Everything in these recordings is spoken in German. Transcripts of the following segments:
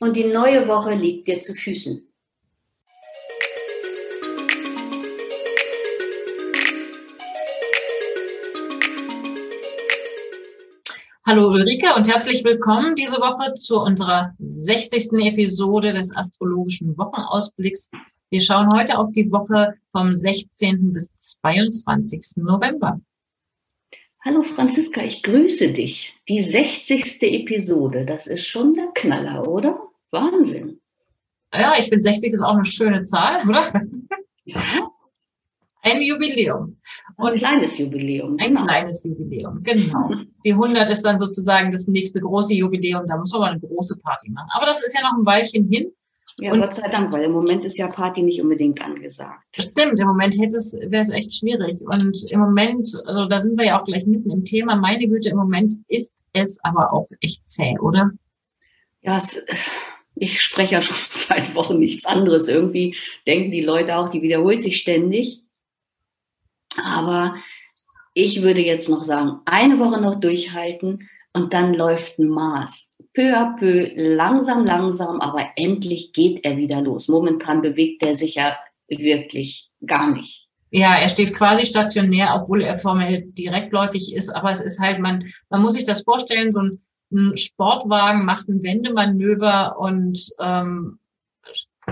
und die neue Woche liegt dir zu Füßen. Hallo Ulrike und herzlich willkommen diese Woche zu unserer 60. Episode des astrologischen Wochenausblicks. Wir schauen heute auf die Woche vom 16. bis 22. November. Hallo Franziska, ich grüße dich. Die 60. Episode, das ist schon der Knaller, oder? Wahnsinn. Ja, ich finde 60 ist auch eine schöne Zahl, oder? Ja. Ein Jubiläum. Und ein kleines Jubiläum. Ein genau. kleines Jubiläum, genau. Die 100 ist dann sozusagen das nächste große Jubiläum. Da muss man eine große Party machen. Aber das ist ja noch ein Weilchen hin. Ja, und Gott sei Dank, weil im Moment ist ja Party nicht unbedingt angesagt. Stimmt, im Moment hätte es, wäre es echt schwierig. Und im Moment, also da sind wir ja auch gleich mitten im Thema. Meine Güte, im Moment ist es aber auch echt zäh, oder? Ja, es, ich spreche ja schon seit Wochen nichts anderes. Irgendwie denken die Leute auch, die wiederholt sich ständig. Aber ich würde jetzt noch sagen, eine Woche noch durchhalten und dann läuft ein Maß. Peu à peu, langsam, langsam, aber endlich geht er wieder los. Momentan bewegt er sich ja wirklich gar nicht. Ja, er steht quasi stationär, obwohl er formell direktläufig ist. Aber es ist halt, man, man muss sich das vorstellen, so ein ein Sportwagen macht ein Wendemanöver und ähm,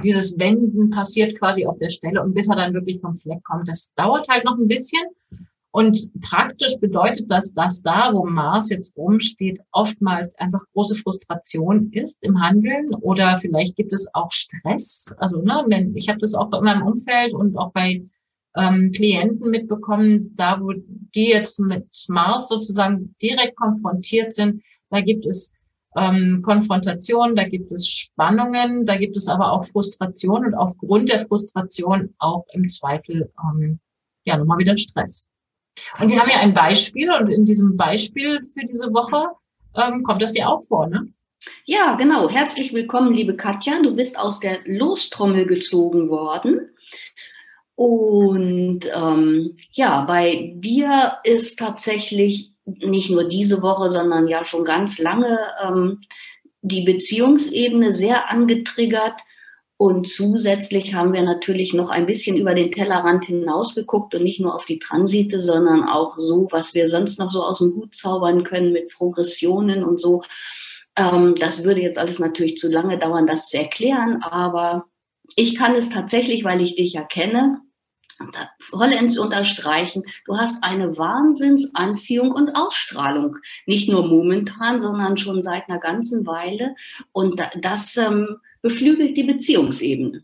dieses Wenden passiert quasi auf der Stelle und bis er dann wirklich vom Fleck kommt. Das dauert halt noch ein bisschen. Und praktisch bedeutet das, dass da, wo Mars jetzt rumsteht, oftmals einfach große Frustration ist im Handeln oder vielleicht gibt es auch Stress. Also ne, ich habe das auch in meinem Umfeld und auch bei ähm, Klienten mitbekommen, da wo die jetzt mit Mars sozusagen direkt konfrontiert sind, da gibt es ähm, Konfrontation, da gibt es Spannungen, da gibt es aber auch Frustration und aufgrund der Frustration auch im Zweifel ähm, ja nochmal wieder Stress. Und wir haben ja ein Beispiel und in diesem Beispiel für diese Woche ähm, kommt das ja auch vor, ne? Ja, genau. Herzlich willkommen, liebe Katja. Du bist aus der Lostrommel gezogen worden. Und ähm, ja, bei dir ist tatsächlich nicht nur diese Woche, sondern ja schon ganz lange ähm, die Beziehungsebene sehr angetriggert. Und zusätzlich haben wir natürlich noch ein bisschen über den Tellerrand hinausgeguckt und nicht nur auf die Transite, sondern auch so, was wir sonst noch so aus dem Hut zaubern können mit Progressionen und so. Ähm, das würde jetzt alles natürlich zu lange dauern, das zu erklären, aber ich kann es tatsächlich, weil ich dich ja kenne, vollends unterstreichen, du hast eine Wahnsinnsanziehung und Ausstrahlung. Nicht nur momentan, sondern schon seit einer ganzen Weile. Und das ähm, beflügelt die Beziehungsebene.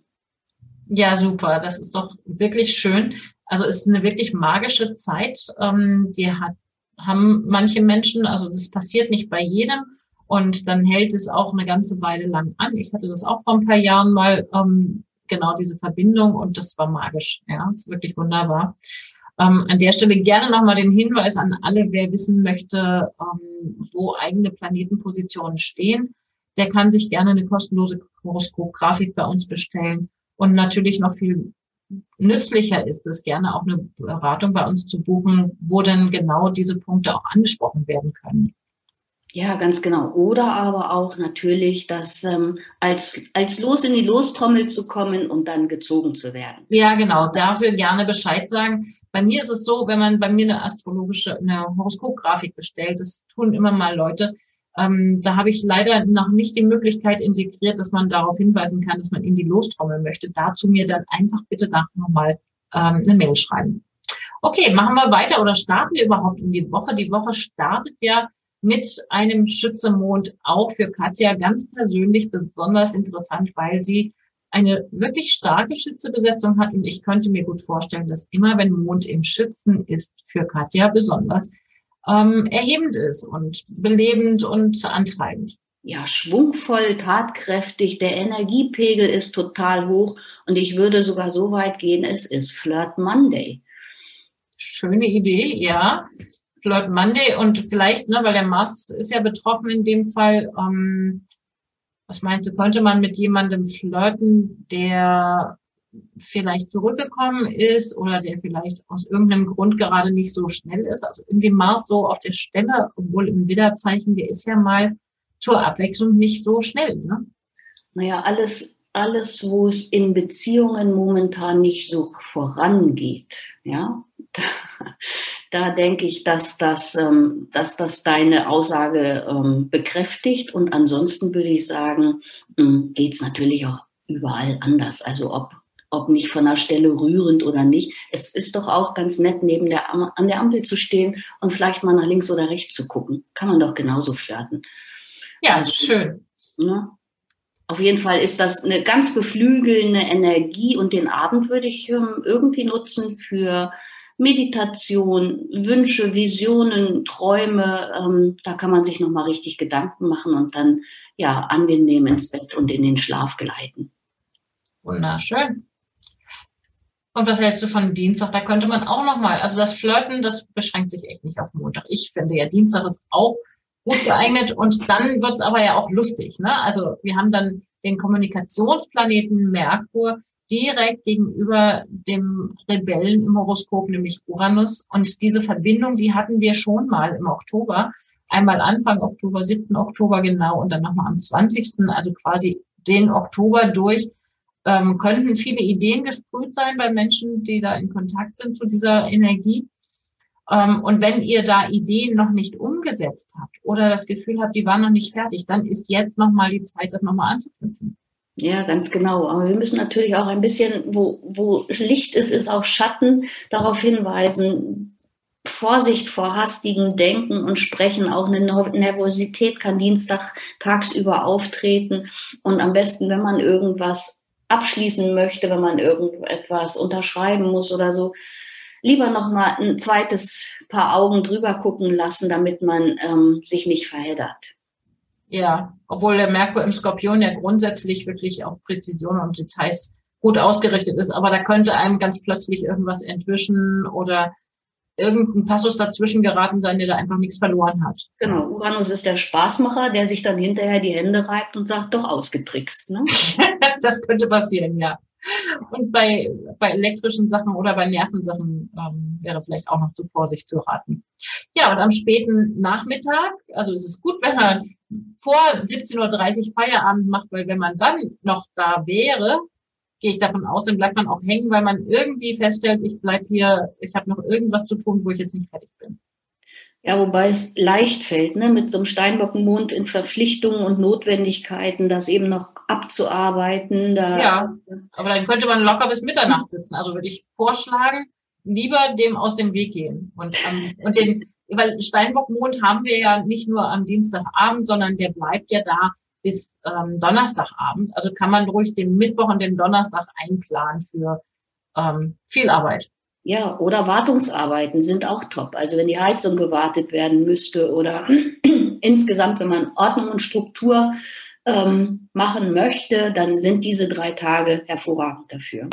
Ja, super. Das ist doch wirklich schön. Also es ist eine wirklich magische Zeit. Ähm, die hat, haben manche Menschen, also das passiert nicht bei jedem. Und dann hält es auch eine ganze Weile lang an. Ich hatte das auch vor ein paar Jahren mal, ähm, genau diese Verbindung und das war magisch. Ja, ist wirklich wunderbar. Ähm, an der Stelle gerne nochmal den Hinweis an alle, wer wissen möchte, ähm, wo eigene Planetenpositionen stehen. Der kann sich gerne eine kostenlose Horoskopgrafik bei uns bestellen. Und natürlich noch viel nützlicher ist es, gerne auch eine Beratung bei uns zu buchen, wo dann genau diese Punkte auch angesprochen werden können. Ja, ganz genau. Oder aber auch natürlich, dass ähm, als, als Los in die Lostrommel zu kommen und dann gezogen zu werden. Ja, genau. Dafür gerne Bescheid sagen. Bei mir ist es so, wenn man bei mir eine astrologische, eine Horoskopgrafik bestellt, das tun immer mal Leute, ähm, da habe ich leider noch nicht die Möglichkeit integriert, dass man darauf hinweisen kann, dass man in die Lostrommel möchte. Dazu mir dann einfach bitte nach nochmal ähm, eine Mail schreiben. Okay, machen wir weiter oder starten wir überhaupt in die Woche? Die Woche startet ja mit einem Schützemond auch für Katja ganz persönlich besonders interessant, weil sie eine wirklich starke Schützebesetzung hat und ich könnte mir gut vorstellen, dass immer wenn Mond im Schützen ist, für Katja besonders ähm, erhebend ist und belebend und antreibend. ja, schwungvoll, tatkräftig, der Energiepegel ist total hoch und ich würde sogar so weit gehen, es ist Flirt Monday. Schöne Idee, ja. Flirt Monday und vielleicht, ne, weil der Mars ist ja betroffen in dem Fall, ähm, was meinst du, könnte man mit jemandem flirten, der vielleicht zurückgekommen ist oder der vielleicht aus irgendeinem Grund gerade nicht so schnell ist? Also irgendwie Mars so auf der Stelle, obwohl im Widderzeichen, der ist ja mal zur Abwechslung nicht so schnell. Ne? Naja, alles, alles, wo es in Beziehungen momentan nicht so vorangeht, ja, da, denke ich, dass das, ähm, dass das deine Aussage ähm, bekräftigt. Und ansonsten würde ich sagen, ähm, geht es natürlich auch überall anders. Also ob, ob nicht von der Stelle rührend oder nicht. Es ist doch auch ganz nett, neben der, an der Ampel zu stehen und vielleicht mal nach links oder rechts zu gucken. Kann man doch genauso flirten. Ja, also, schön. Ne? Auf jeden Fall ist das eine ganz beflügelnde Energie und den Abend würde ich ähm, irgendwie nutzen für Meditation, Wünsche, Visionen, Träume. Ähm, da kann man sich nochmal richtig Gedanken machen und dann ja angenehm ins Bett und in den Schlaf gleiten. Wunderschön. Und was hältst du von Dienstag? Da könnte man auch nochmal, also das Flirten, das beschränkt sich echt nicht auf Montag. Ich finde ja, Dienstag ist auch gut geeignet und dann wird's aber ja auch lustig. Ne? Also wir haben dann den Kommunikationsplaneten Merkur direkt gegenüber dem Rebellen im Horoskop, nämlich Uranus. Und diese Verbindung, die hatten wir schon mal im Oktober. Einmal Anfang Oktober, 7. Oktober genau und dann nochmal am 20. Also quasi den Oktober durch ähm, könnten viele Ideen gesprüht sein bei Menschen, die da in Kontakt sind zu dieser Energie. Ähm, und wenn ihr da Ideen noch nicht umgesetzt habt oder das Gefühl habt, die waren noch nicht fertig, dann ist jetzt nochmal die Zeit, das nochmal anzuknüpfen. Ja, ganz genau. Aber wir müssen natürlich auch ein bisschen, wo, wo Licht ist, ist auch Schatten, darauf hinweisen. Vorsicht vor hastigem Denken und Sprechen. Auch eine Nervosität kann Dienstag tagsüber auftreten. Und am besten, wenn man irgendwas abschließen möchte, wenn man irgendetwas unterschreiben muss oder so, lieber noch mal ein zweites Paar Augen drüber gucken lassen, damit man ähm, sich nicht verheddert. Ja, obwohl der Merkur im Skorpion ja grundsätzlich wirklich auf Präzision und Details gut ausgerichtet ist, aber da könnte einem ganz plötzlich irgendwas entwischen oder irgendein Passus dazwischen geraten sein, der da einfach nichts verloren hat. Genau, Uranus ist der Spaßmacher, der sich dann hinterher die Hände reibt und sagt, doch ausgetrickst. Ne? das könnte passieren, ja. Und bei, bei elektrischen Sachen oder bei Nervensachen ähm, wäre vielleicht auch noch zu Vorsicht zu raten. Ja, und am späten Nachmittag, also es ist gut, wenn man vor 17.30 Uhr Feierabend macht, weil wenn man dann noch da wäre, gehe ich davon aus, dann bleibt man auch hängen, weil man irgendwie feststellt, ich bleib hier, ich habe noch irgendwas zu tun, wo ich jetzt nicht fertig bin. Ja, wobei es leicht fällt, ne, mit so einem Steinbockenmond in Verpflichtungen und Notwendigkeiten, das eben noch abzuarbeiten. Da ja, aber dann könnte man locker bis Mitternacht sitzen. Also würde ich vorschlagen, lieber dem aus dem Weg gehen. Und, ähm, und den, weil Steinbockmond haben wir ja nicht nur am Dienstagabend, sondern der bleibt ja da bis ähm, Donnerstagabend. Also kann man ruhig den Mittwoch und den Donnerstag einplanen für ähm, viel Arbeit. Ja, oder Wartungsarbeiten sind auch top. Also wenn die Heizung gewartet werden müsste oder insgesamt, wenn man Ordnung und Struktur ähm, machen möchte, dann sind diese drei Tage hervorragend dafür.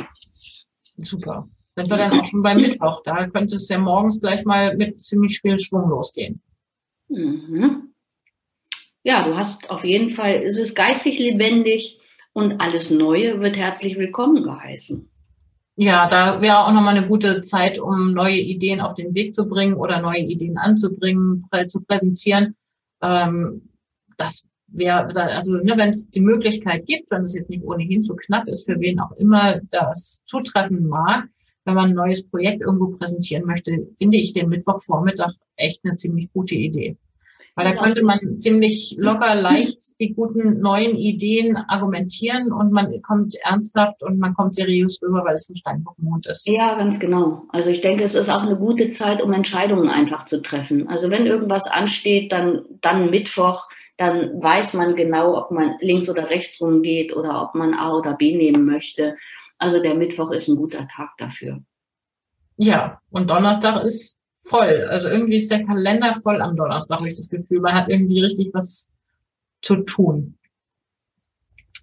Super. Sind wir dann auch schon beim Mittwoch? Da könnte es ja morgens gleich mal mit ziemlich viel Schwung losgehen. Mhm. Ja, du hast auf jeden Fall, es ist geistig lebendig und alles Neue wird herzlich willkommen geheißen ja, da wäre auch nochmal eine gute Zeit, um neue Ideen auf den Weg zu bringen oder neue Ideen anzubringen, zu präsentieren. Ähm, das wäre, also ne, wenn es die Möglichkeit gibt, wenn es jetzt nicht ohnehin zu knapp ist, für wen auch immer das zutreffen mag, wenn man ein neues Projekt irgendwo präsentieren möchte, finde ich den Mittwochvormittag echt eine ziemlich gute Idee. Weil da könnte man ziemlich locker, leicht die guten neuen Ideen argumentieren und man kommt ernsthaft und man kommt seriös rüber, weil es ein Steinbockmond ist. Ja, ganz genau. Also ich denke, es ist auch eine gute Zeit, um Entscheidungen einfach zu treffen. Also wenn irgendwas ansteht, dann, dann Mittwoch, dann weiß man genau, ob man links oder rechts rumgeht oder ob man A oder B nehmen möchte. Also der Mittwoch ist ein guter Tag dafür. Ja, und Donnerstag ist voll. Also irgendwie ist der Kalender voll am Donnerstag, habe ich das Gefühl. Man hat irgendwie richtig was zu tun.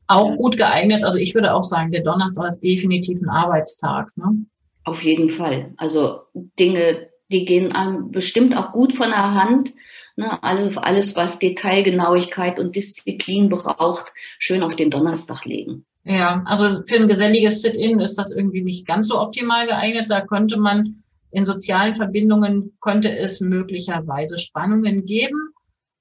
Auch gut geeignet, also ich würde auch sagen, der Donnerstag ist definitiv ein Arbeitstag. Ne? Auf jeden Fall. Also Dinge, die gehen einem bestimmt auch gut von der Hand. Ne? Alles, alles, was Detailgenauigkeit und Disziplin braucht, schön auf den Donnerstag legen. Ja, also für ein geselliges Sit-in ist das irgendwie nicht ganz so optimal geeignet. Da könnte man in sozialen Verbindungen, könnte es möglicherweise Spannungen geben.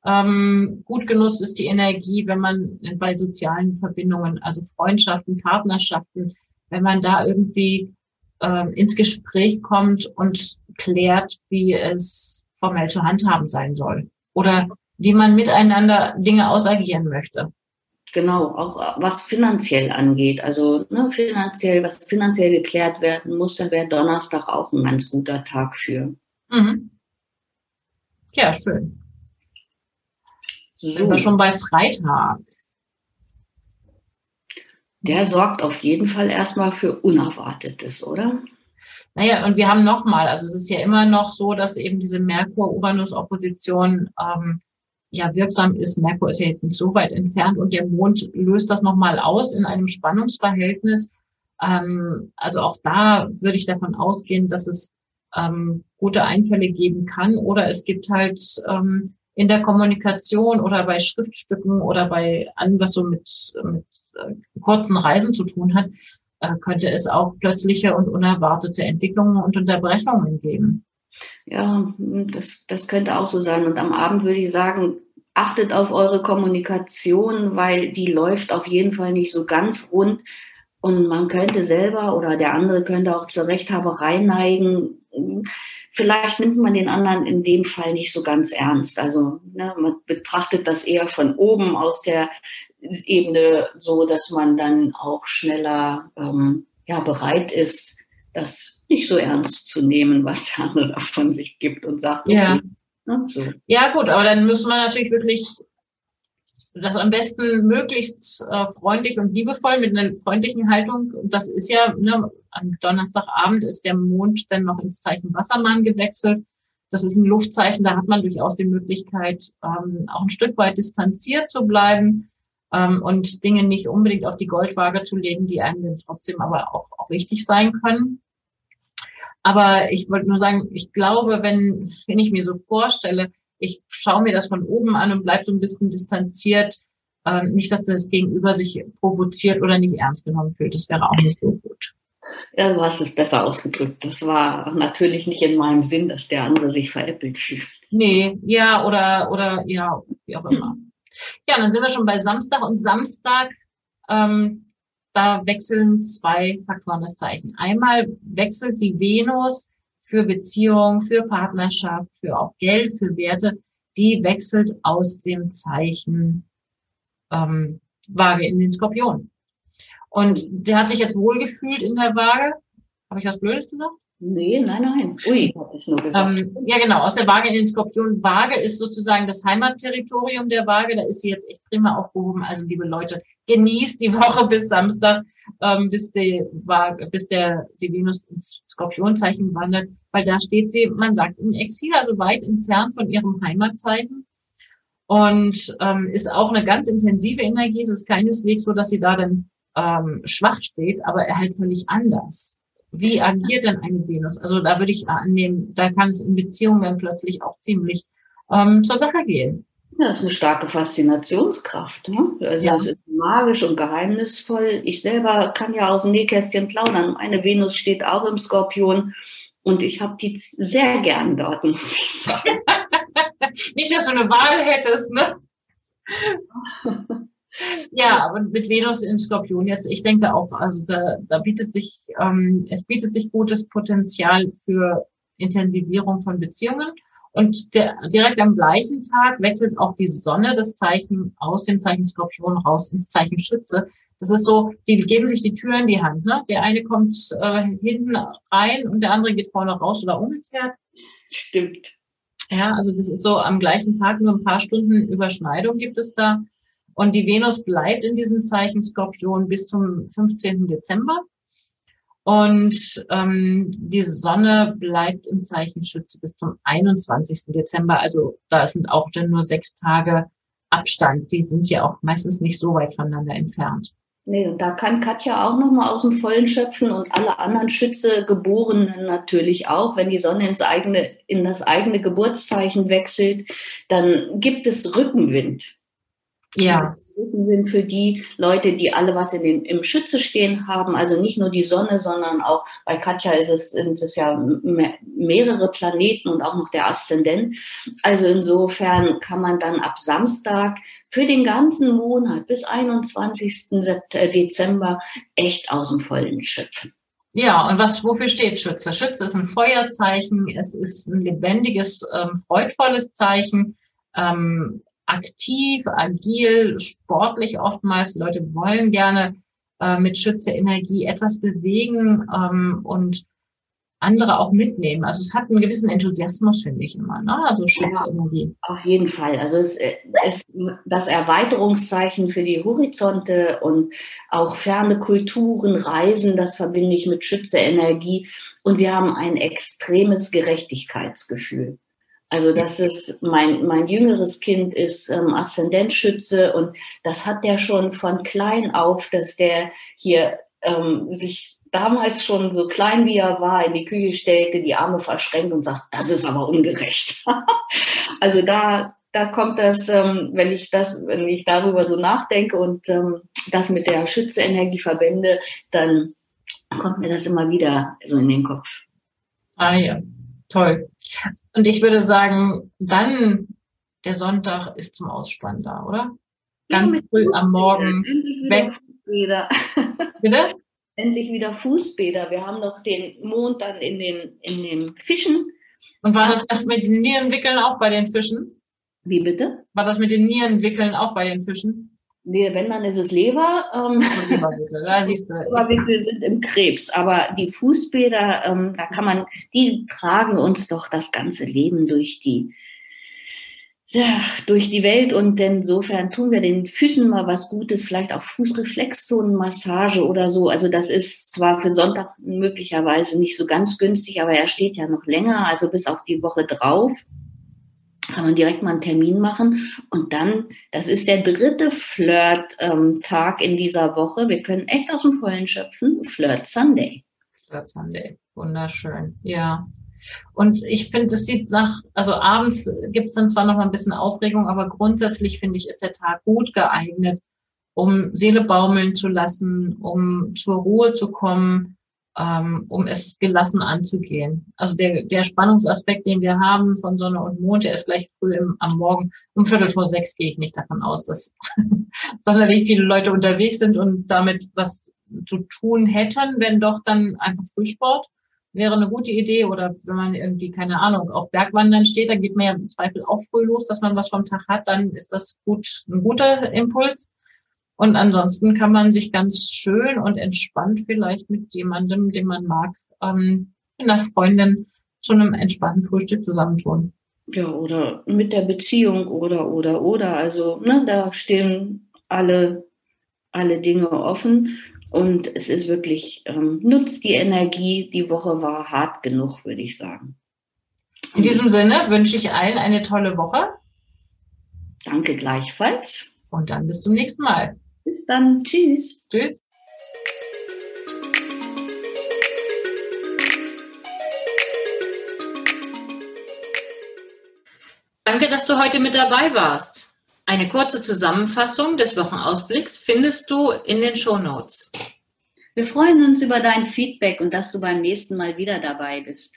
Ähm, gut genutzt ist die Energie, wenn man bei sozialen Verbindungen, also Freundschaften, Partnerschaften, wenn man da irgendwie äh, ins Gespräch kommt und klärt, wie es formell zu handhaben sein soll oder wie man miteinander Dinge ausagieren möchte. Genau, auch was finanziell angeht. Also ne, finanziell, was finanziell geklärt werden muss, dann wäre Donnerstag auch ein ganz guter Tag für. Mhm. Ja, schön. So. Sind wir schon bei Freitag. Der sorgt auf jeden Fall erstmal für Unerwartetes, oder? Naja, und wir haben nochmal, also es ist ja immer noch so, dass eben diese Merkur-Uranus-Opposition ähm, ja wirksam ist. Merkur ist ja jetzt nicht so weit entfernt und der Mond löst das nochmal aus in einem Spannungsverhältnis. Ähm, also auch da würde ich davon ausgehen, dass es ähm, gute Einfälle geben kann oder es gibt halt ähm, in der Kommunikation oder bei Schriftstücken oder bei allem, was so mit, mit äh, kurzen Reisen zu tun hat, äh, könnte es auch plötzliche und unerwartete Entwicklungen und Unterbrechungen geben. Ja, das, das könnte auch so sein. Und am Abend würde ich sagen, achtet auf eure Kommunikation, weil die läuft auf jeden Fall nicht so ganz rund. Und man könnte selber oder der andere könnte auch zur Rechthaberei neigen. Vielleicht nimmt man den anderen in dem Fall nicht so ganz ernst. Also ne, man betrachtet das eher von oben aus der Ebene so, dass man dann auch schneller ähm, ja, bereit ist, das nicht so ernst zu nehmen, was der andere davon sich gibt und sagt, okay, ja. Ne, so. ja gut, aber dann müssen wir natürlich wirklich das am besten möglichst äh, freundlich und liebevoll mit einer freundlichen Haltung. Das ist ja, ne, am Donnerstagabend ist der Mond dann noch ins Zeichen Wassermann gewechselt. Das ist ein Luftzeichen, da hat man durchaus die Möglichkeit, ähm, auch ein Stück weit distanziert zu bleiben ähm, und Dinge nicht unbedingt auf die Goldwaage zu legen, die einem dann trotzdem aber auch, auch wichtig sein können. Aber ich wollte nur sagen, ich glaube, wenn, wenn ich mir so vorstelle, ich schaue mir das von oben an und bleib so ein bisschen distanziert, ähm, nicht, dass das Gegenüber sich provoziert oder nicht ernst genommen fühlt. Das wäre auch nicht so gut. Ja, du hast es besser ausgedrückt. Das war natürlich nicht in meinem Sinn, dass der andere sich veräppelt fühlt. Nee, ja, oder, oder, ja, wie auch immer. Ja, dann sind wir schon bei Samstag und Samstag, ähm, da wechseln zwei Faktoren das Zeichen. Einmal wechselt die Venus für Beziehung, für Partnerschaft, für auch Geld, für Werte, die wechselt aus dem Zeichen ähm, Waage in den Skorpion. Und der hat sich jetzt wohlgefühlt in der Waage. Habe ich was Blödes gesagt? Nee, nein, nein. Ui, habe ich nur gesagt. Ähm, ja, genau, aus der Waage in den Skorpion. Waage ist sozusagen das Heimatterritorium der Waage. Da ist sie jetzt echt prima aufgehoben. Also, liebe Leute, genießt die Woche bis Samstag, ähm, bis, die Waage, bis der, die Venus ins Skorpionzeichen wandert. Weil da steht sie, man sagt, im Exil, also weit entfernt von ihrem Heimatzeichen. Und ähm, ist auch eine ganz intensive Energie. Es ist keineswegs so, dass sie da dann ähm, schwach steht, aber er halt völlig anders wie agiert denn eine Venus? Also da würde ich annehmen, da kann es in Beziehungen dann plötzlich auch ziemlich ähm, zur Sache gehen. Ja, das ist eine starke Faszinationskraft. Ne? Also ja. es ist magisch und geheimnisvoll. Ich selber kann ja aus dem Nähkästchen plaudern. Meine Venus steht auch im Skorpion und ich habe die sehr gern dort, muss ich sagen. Nicht, dass du eine Wahl hättest, ne? Ja, aber mit Venus in Skorpion jetzt, ich denke auch, also da, da bietet sich, ähm, es bietet sich gutes Potenzial für Intensivierung von Beziehungen. Und der, direkt am gleichen Tag wechselt auch die Sonne das Zeichen aus dem Zeichen Skorpion raus ins Zeichen Schütze. Das ist so, die geben sich die Tür in die Hand. Ne? Der eine kommt äh, hinten rein und der andere geht vorne raus oder umgekehrt. Stimmt. Ja, also das ist so am gleichen Tag, nur ein paar Stunden Überschneidung gibt es da. Und die Venus bleibt in diesem Zeichen Skorpion bis zum 15. Dezember. Und ähm, die Sonne bleibt im Zeichen Schütze bis zum 21. Dezember. Also da sind auch dann nur sechs Tage Abstand. Die sind ja auch meistens nicht so weit voneinander entfernt. Nee, und da kann Katja auch nochmal aus dem Vollen schöpfen und alle anderen Schütze-Geborenen natürlich auch. Wenn die Sonne ins eigene, in das eigene Geburtszeichen wechselt, dann gibt es Rückenwind. Ja. Rückenwind für die Leute, die alle was in den, im Schütze stehen haben. Also nicht nur die Sonne, sondern auch bei Katja ist es, sind es ja mehrere Planeten und auch noch der Aszendent. Also insofern kann man dann ab Samstag für den ganzen Monat bis 21. Äh, Dezember echt aus dem Vollen schöpfen. Ja, und was, wofür steht Schütze? Schütze ist ein Feuerzeichen, es ist ein lebendiges, ähm, freudvolles Zeichen, ähm, aktiv, agil, sportlich oftmals. Die Leute wollen gerne äh, mit Schütze Energie etwas bewegen ähm, und andere auch mitnehmen. Also es hat einen gewissen Enthusiasmus, finde ich immer, ne? Also Schutzenergie. Ja, auf jeden Fall. Also es ist das Erweiterungszeichen für die Horizonte und auch ferne Kulturen, Reisen, das verbinde ich mit Schütze-Energie. Und sie haben ein extremes Gerechtigkeitsgefühl. Also das ist mein, mein jüngeres Kind ist ähm, Aszendentschütze und das hat der schon von klein auf, dass der hier ähm, sich damals schon so klein wie er war in die Küche stellte, die Arme verschränkt und sagt, das ist aber ungerecht. also da, da kommt das, ähm, wenn ich das, wenn ich darüber so nachdenke und ähm, das mit der Schütze-Energie verbinde, dann kommt mir das immer wieder so in den Kopf. Ah ja, toll. Und ich würde sagen, dann der Sonntag ist zum Ausspannen da, oder? Ganz ja, früh am Morgen. Weg. Bitte? endlich wieder Fußbäder. Wir haben noch den Mond dann in den, in den Fischen. Und war das mit den Nierenwickeln auch bei den Fischen? Wie bitte? War das mit den Nierenwickeln auch bei den Fischen? Nee, wenn, dann ist es Leber. Ähm, da siehst du. Leberwickel sind im Krebs. Aber die Fußbäder, ähm, da kann man, die tragen uns doch das ganze Leben durch die, ja, durch die Welt und insofern tun wir den Füßen mal was Gutes, vielleicht auch Fußreflexzonenmassage oder so. Also das ist zwar für Sonntag möglicherweise nicht so ganz günstig, aber er steht ja noch länger, also bis auf die Woche drauf kann man direkt mal einen Termin machen und dann, das ist der dritte Flirt-Tag in dieser Woche. Wir können echt aus dem Vollen schöpfen. Flirt Sunday. Flirt Sunday, wunderschön. Ja, und ich finde, es sieht nach, also abends gibt es dann zwar noch mal ein bisschen Aufregung, aber grundsätzlich finde ich, ist der Tag gut geeignet, um Seele baumeln zu lassen, um zur Ruhe zu kommen, ähm, um es gelassen anzugehen. Also der, der Spannungsaspekt, den wir haben von Sonne und Mond, der ist gleich früh im, am Morgen. Um Viertel vor sechs gehe ich nicht davon aus, dass sonderlich viele Leute unterwegs sind und damit was zu tun hätten, wenn doch dann einfach Frühsport wäre eine gute Idee. Oder wenn man irgendwie, keine Ahnung, auf Bergwandern steht, dann geht man ja im Zweifel auch früh los, dass man was vom Tag hat, dann ist das gut, ein guter Impuls. Und ansonsten kann man sich ganz schön und entspannt vielleicht mit jemandem, den man mag, ähm, einer Freundin zu einem entspannten Frühstück zusammentun. Ja, oder mit der Beziehung oder, oder, oder. Also, ne, da stehen alle, alle Dinge offen. Und es ist wirklich, ähm, nutzt die Energie. Die Woche war hart genug, würde ich sagen. In diesem Sinne wünsche ich allen eine tolle Woche. Danke gleichfalls. Und dann bis zum nächsten Mal. Bis dann. Tschüss. Tschüss. Danke, dass du heute mit dabei warst. Eine kurze Zusammenfassung des Wochenausblicks findest du in den Show Notes. Wir freuen uns über dein Feedback und dass du beim nächsten Mal wieder dabei bist.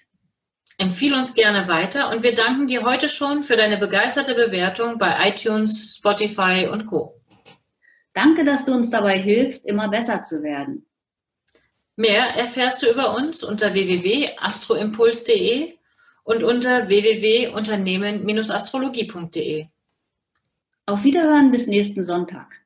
Empfiehl uns gerne weiter und wir danken dir heute schon für deine begeisterte Bewertung bei iTunes, Spotify und Co. Danke, dass du uns dabei hilfst, immer besser zu werden. Mehr erfährst du über uns unter www.astroimpuls.de und unter www.unternehmen-astrologie.de. Auf Wiederhören bis nächsten Sonntag.